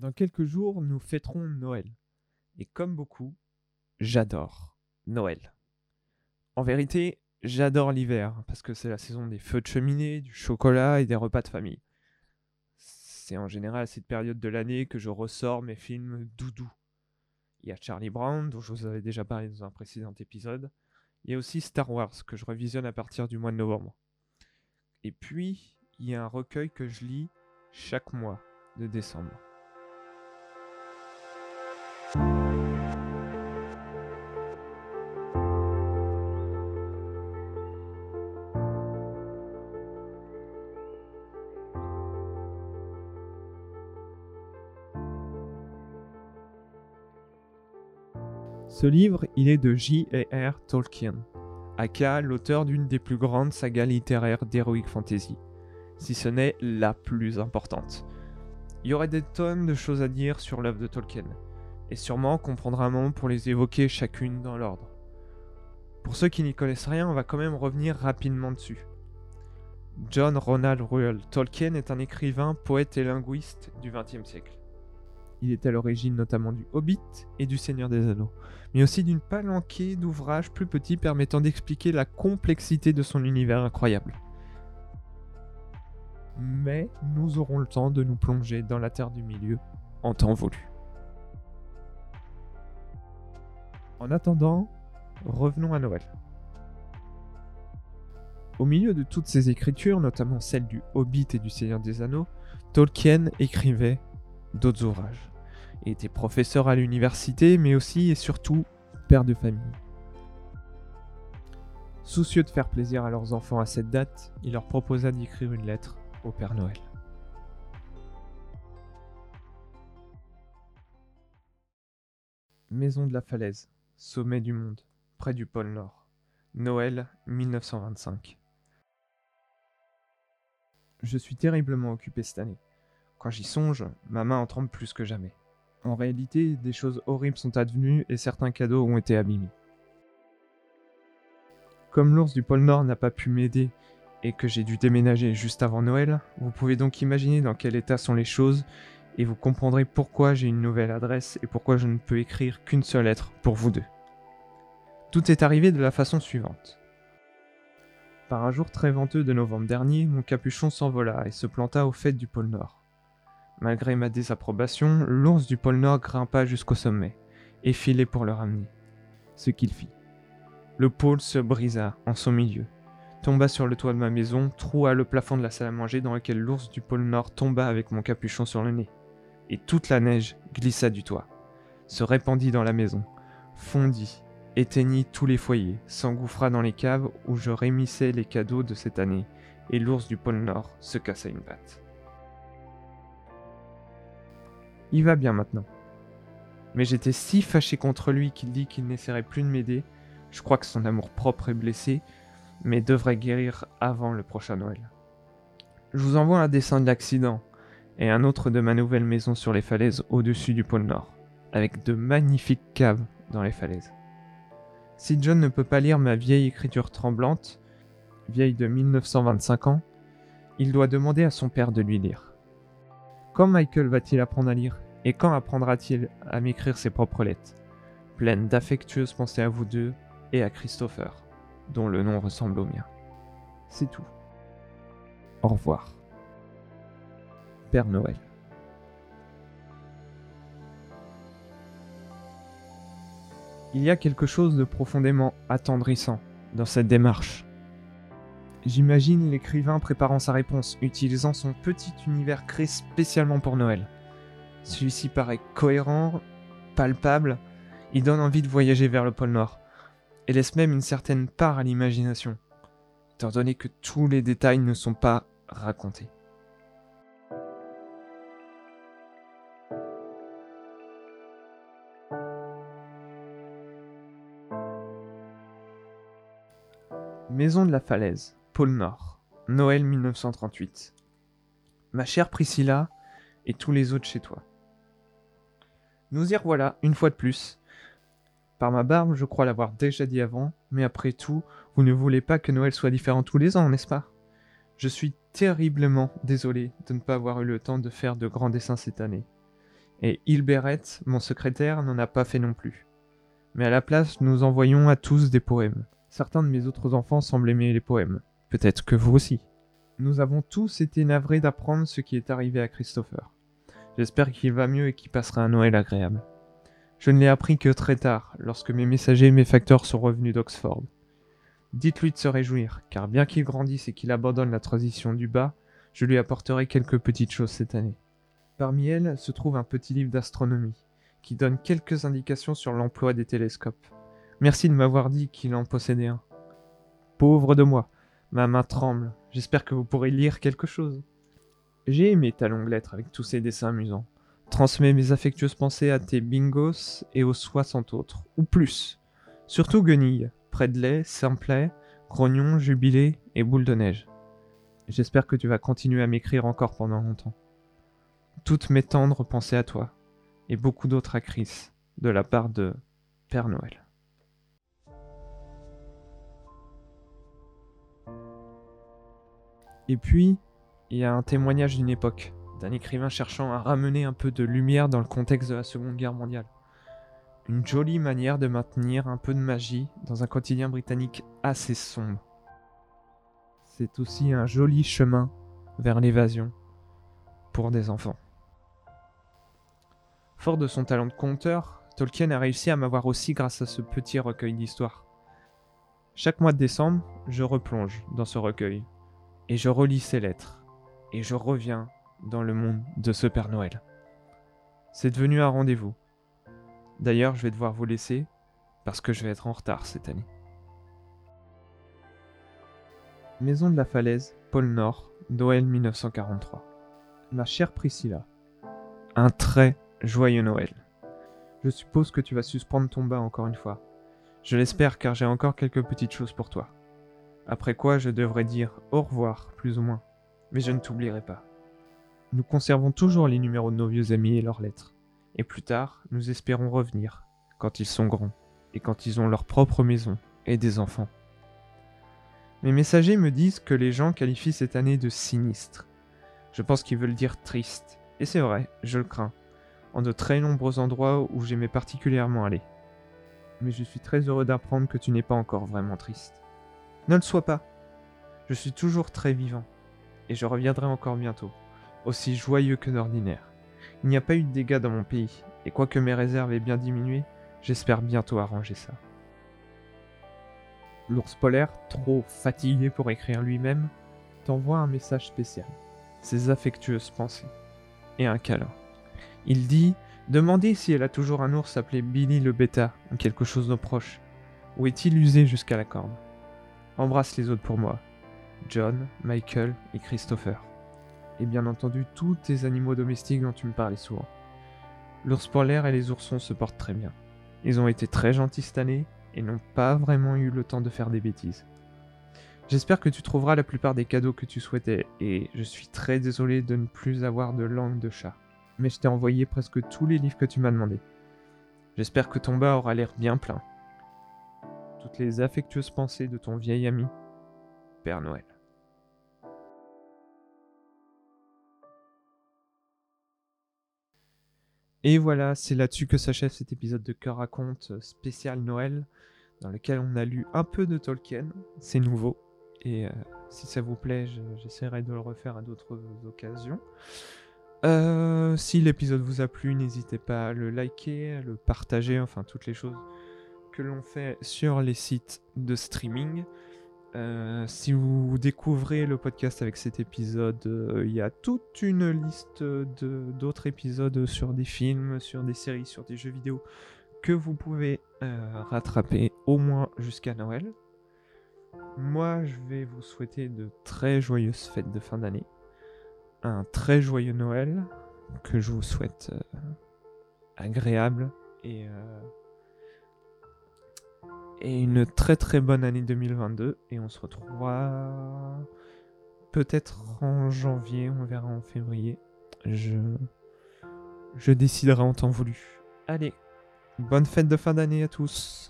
Dans quelques jours, nous fêterons Noël. Et comme beaucoup, j'adore Noël. En vérité, j'adore l'hiver, parce que c'est la saison des feux de cheminée, du chocolat et des repas de famille. C'est en général à cette période de l'année que je ressors mes films doudous. Il y a Charlie Brown, dont je vous avais déjà parlé dans un précédent épisode. Il y a aussi Star Wars, que je revisionne à partir du mois de novembre. Et puis, il y a un recueil que je lis chaque mois de décembre. Ce livre, il est de J.R.R. Tolkien, aka l'auteur d'une des plus grandes sagas littéraires d'Heroic Fantasy, si ce n'est la plus importante. Il y aurait des tonnes de choses à dire sur l'œuvre de Tolkien, et sûrement qu'on prendra un moment pour les évoquer chacune dans l'ordre. Pour ceux qui n'y connaissent rien, on va quand même revenir rapidement dessus. John Ronald Reuel Tolkien est un écrivain, poète et linguiste du XXe siècle. Il est à l'origine notamment du Hobbit et du Seigneur des Anneaux, mais aussi d'une palanquée d'ouvrages plus petits permettant d'expliquer la complexité de son univers incroyable. Mais nous aurons le temps de nous plonger dans la Terre du Milieu en temps voulu. En attendant, revenons à Noël. Au milieu de toutes ces écritures, notamment celles du Hobbit et du Seigneur des Anneaux, Tolkien écrivait d'autres ouvrages. Il était professeur à l'université, mais aussi et surtout père de famille. Soucieux de faire plaisir à leurs enfants à cette date, il leur proposa d'écrire une lettre au Père Noël. Maison de la Falaise, sommet du monde, près du pôle Nord. Noël 1925. Je suis terriblement occupé cette année. Quand j'y songe, ma main en tremble plus que jamais. En réalité, des choses horribles sont advenues et certains cadeaux ont été abîmés. Comme l'ours du pôle Nord n'a pas pu m'aider et que j'ai dû déménager juste avant Noël, vous pouvez donc imaginer dans quel état sont les choses et vous comprendrez pourquoi j'ai une nouvelle adresse et pourquoi je ne peux écrire qu'une seule lettre pour vous deux. Tout est arrivé de la façon suivante. Par un jour très venteux de novembre dernier, mon capuchon s'envola et se planta au fait du pôle Nord. Malgré ma désapprobation, l'ours du pôle Nord grimpa jusqu'au sommet, et filait pour le ramener. Ce qu'il fit. Le pôle se brisa en son milieu, tomba sur le toit de ma maison, troua le plafond de la salle à manger dans lequel l'ours du pôle Nord tomba avec mon capuchon sur le nez. Et toute la neige glissa du toit, se répandit dans la maison, fondit, éteignit tous les foyers, s'engouffra dans les caves où je rémissais les cadeaux de cette année, et l'ours du pôle Nord se cassa une patte. Il va bien maintenant. Mais j'étais si fâché contre lui qu'il dit qu'il n'essaierait plus de m'aider. Je crois que son amour propre est blessé, mais devrait guérir avant le prochain Noël. Je vous envoie un dessin de l'accident et un autre de ma nouvelle maison sur les falaises au-dessus du pôle Nord, avec de magnifiques caves dans les falaises. Si John ne peut pas lire ma vieille écriture tremblante, vieille de 1925 ans, il doit demander à son père de lui lire. Quand Michael va-t-il apprendre à lire Et quand apprendra-t-il à m'écrire ses propres lettres? Pleines d'affectueuses pensées à vous deux et à Christopher, dont le nom ressemble au mien. C'est tout. Au revoir. Noël. Il y a quelque chose de profondément attendrissant dans cette démarche J'imagine l'écrivain préparant sa réponse, utilisant son petit univers créé spécialement pour Noël. Celui-ci paraît cohérent, palpable, il donne envie de voyager vers le pôle Nord, et laisse même une certaine part à l'imagination, étant donné que tous les détails ne sont pas racontés. Maison de la Falaise. Pôle Nord, Noël 1938. Ma chère Priscilla et tous les autres chez toi. Nous y revoilà, une fois de plus. Par ma barbe, je crois l'avoir déjà dit avant, mais après tout, vous ne voulez pas que Noël soit différent tous les ans, n'est-ce pas? Je suis terriblement désolé de ne pas avoir eu le temps de faire de grands dessins cette année. Et Hilberet, mon secrétaire, n'en a pas fait non plus. Mais à la place, nous envoyons à tous des poèmes. Certains de mes autres enfants semblent aimer les poèmes. Peut-être que vous aussi. Nous avons tous été navrés d'apprendre ce qui est arrivé à Christopher. J'espère qu'il va mieux et qu'il passera un Noël agréable. Je ne l'ai appris que très tard, lorsque mes messagers et mes facteurs sont revenus d'Oxford. Dites-lui de se réjouir, car bien qu'il grandisse et qu'il abandonne la transition du bas, je lui apporterai quelques petites choses cette année. Parmi elles se trouve un petit livre d'astronomie, qui donne quelques indications sur l'emploi des télescopes. Merci de m'avoir dit qu'il en possédait un. Pauvre de moi, ma main tremble, j'espère que vous pourrez lire quelque chose. J'ai aimé ta longue lettre avec tous ces dessins amusants. Transmets mes affectueuses pensées à tes bingos et aux soixante autres, ou plus. Surtout Guenille, Predley, Simplet, Grognon, Jubilé et Boule de Neige. J'espère que tu vas continuer à m'écrire encore pendant longtemps. Toutes mes tendres pensées à toi, et beaucoup d'autres à Chris, de la part de Père Noël. Et puis, il y a un témoignage d'une époque, d'un écrivain cherchant à ramener un peu de lumière dans le contexte de la Seconde Guerre mondiale. Une jolie manière de maintenir un peu de magie dans un quotidien britannique assez sombre. C'est aussi un joli chemin vers l'évasion pour des enfants. Fort de son talent de conteur, Tolkien a réussi à m'avoir aussi grâce à ce petit recueil d'histoires. Chaque mois de décembre, je replonge dans ce recueil, et je relis ses lettres, et je reviens dans le monde de ce Père Noël. C'est devenu un rendez-vous. D'ailleurs, je vais devoir vous laisser, parce que je vais être en retard cette année. Maison de la Falaise, pôle Nord, Noël 1943. Ma chère Priscilla, un très Joyeux Noël. Je suppose que tu vas suspendre ton bas encore une fois. Je l'espère car j'ai encore quelques petites choses pour toi. Après quoi je devrais dire au revoir, plus ou moins. Mais je ne t'oublierai pas. Nous conservons toujours les numéros de nos vieux amis et leurs lettres. Et plus tard, nous espérons revenir, quand ils sont grands, et quand ils ont leur propre maison et des enfants. Mes messagers me disent que les gens qualifient cette année de sinistre. Je pense qu'ils veulent dire triste. Et c'est vrai, je le crains en de très nombreux endroits où j'aimais particulièrement aller. Mais je suis très heureux d'apprendre que tu n'es pas encore vraiment triste. Ne le sois pas. Je suis toujours très vivant, et je reviendrai encore bientôt, aussi joyeux que d'ordinaire. Il n'y a pas eu de dégâts dans mon pays, et quoique mes réserves aient bien diminué, j'espère bientôt arranger ça. L'ours polaire, trop fatigué pour écrire lui-même, t'envoie un message spécial, ses affectueuses pensées, et un câlin. Il dit Demandez si elle a toujours un ours appelé Billy le Bêta ou quelque chose de proche. Ou est-il usé jusqu'à la corne Embrasse les autres pour moi. John, Michael et Christopher. Et bien entendu tous tes animaux domestiques dont tu me parlais souvent. L'ours polaire et les oursons se portent très bien. Ils ont été très gentils cette année et n'ont pas vraiment eu le temps de faire des bêtises. J'espère que tu trouveras la plupart des cadeaux que tu souhaitais et je suis très désolé de ne plus avoir de langue de chat mais je t'ai envoyé presque tous les livres que tu m'as demandé. J'espère que ton bas aura l'air bien plein. Toutes les affectueuses pensées de ton vieil ami, Père Noël. Et voilà, c'est là-dessus que s'achève cet épisode de Cœur raconte spécial Noël, dans lequel on a lu un peu de Tolkien. C'est nouveau. Et euh, si ça vous plaît, j'essaierai de le refaire à d'autres occasions. Euh, si l'épisode vous a plu, n'hésitez pas à le liker, à le partager, enfin toutes les choses que l'on fait sur les sites de streaming. Euh, si vous découvrez le podcast avec cet épisode, euh, il y a toute une liste d'autres épisodes sur des films, sur des séries, sur des jeux vidéo que vous pouvez rattraper au moins jusqu'à Noël. Moi, je vais vous souhaiter de très joyeuses fêtes de fin d'année un très joyeux Noël que je vous souhaite euh, agréable et, euh, et une très très bonne année 2022 et on se retrouvera peut-être en janvier, on verra en février. Je, je déciderai en temps voulu. Allez, bonne fête de fin d'année à tous.